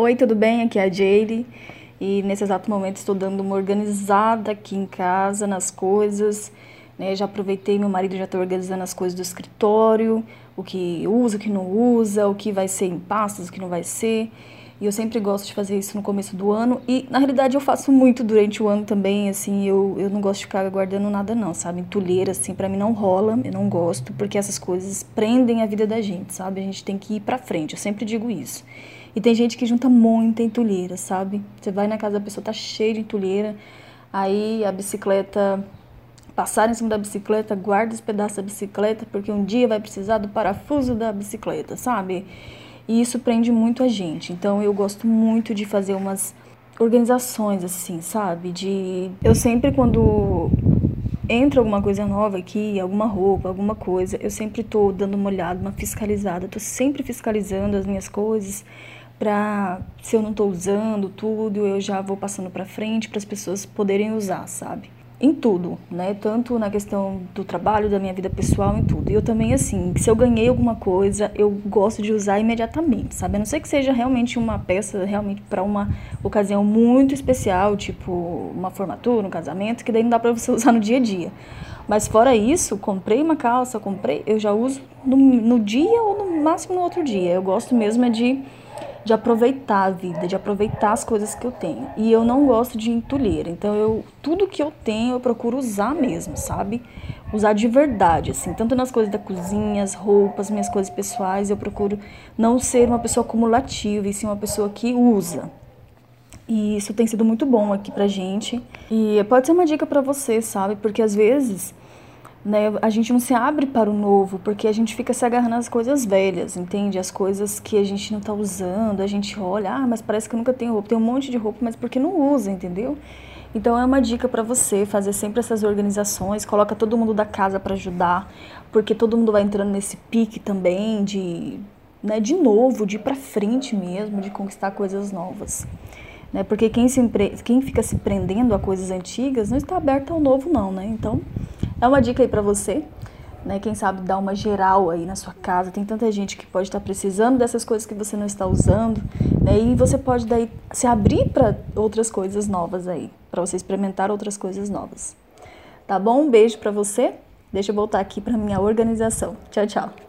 Oi, tudo bem? Aqui é a Jade e nesse exato momento estou dando uma organizada aqui em casa nas coisas. Né? Já aproveitei, meu marido já está organizando as coisas do escritório, o que usa, o que não usa, o que vai ser em pastas, o que não vai ser. E eu sempre gosto de fazer isso no começo do ano. E na realidade eu faço muito durante o ano também, assim, eu, eu não gosto de ficar guardando nada não, sabe? Entulheira, assim, para mim não rola, eu não gosto, porque essas coisas prendem a vida da gente, sabe? A gente tem que ir pra frente, eu sempre digo isso. E tem gente que junta muita entulheira, sabe? Você vai na casa da pessoa, tá cheio de entulheira, aí a bicicleta passar em cima da bicicleta, guarda os pedaços da bicicleta, porque um dia vai precisar do parafuso da bicicleta, sabe? E isso prende muito a gente. Então eu gosto muito de fazer umas organizações assim, sabe? De eu sempre quando entra alguma coisa nova aqui, alguma roupa, alguma coisa, eu sempre tô dando uma olhada, uma fiscalizada, tô sempre fiscalizando as minhas coisas para se eu não tô usando tudo, eu já vou passando para frente para as pessoas poderem usar, sabe? em tudo, né? Tanto na questão do trabalho, da minha vida pessoal, em tudo. E eu também, assim, se eu ganhei alguma coisa, eu gosto de usar imediatamente, sabe? A não ser que seja realmente uma peça, realmente para uma ocasião muito especial, tipo uma formatura, um casamento, que daí não dá para você usar no dia a dia. Mas fora isso, comprei uma calça, comprei, eu já uso no, no dia ou no máximo no outro dia. Eu gosto mesmo é de de aproveitar a vida, de aproveitar as coisas que eu tenho. E eu não gosto de entulheira, então eu tudo que eu tenho eu procuro usar mesmo, sabe? Usar de verdade, assim, tanto nas coisas da cozinha, as roupas, minhas coisas pessoais, eu procuro não ser uma pessoa acumulativa, e sim uma pessoa que usa. E isso tem sido muito bom aqui pra gente. E pode ser uma dica para você, sabe? Porque às vezes né, a gente não se abre para o novo, porque a gente fica se agarrando às coisas velhas, entende? As coisas que a gente não está usando, a gente olha, ah, mas parece que eu nunca tenho roupa, tem um monte de roupa, mas porque não usa, entendeu? Então é uma dica para você fazer sempre essas organizações, coloca todo mundo da casa para ajudar, porque todo mundo vai entrando nesse pique também de, né, de novo, de ir para frente mesmo, de conquistar coisas novas. Né? Porque quem, se, quem fica se prendendo a coisas antigas não está aberto ao novo não, né? Então, é uma dica aí para você, né? Quem sabe dar uma geral aí na sua casa. Tem tanta gente que pode estar precisando dessas coisas que você não está usando, né? E você pode daí se abrir para outras coisas novas aí, para você experimentar outras coisas novas. Tá bom? Um beijo para você. Deixa eu voltar aqui para minha organização. Tchau, tchau.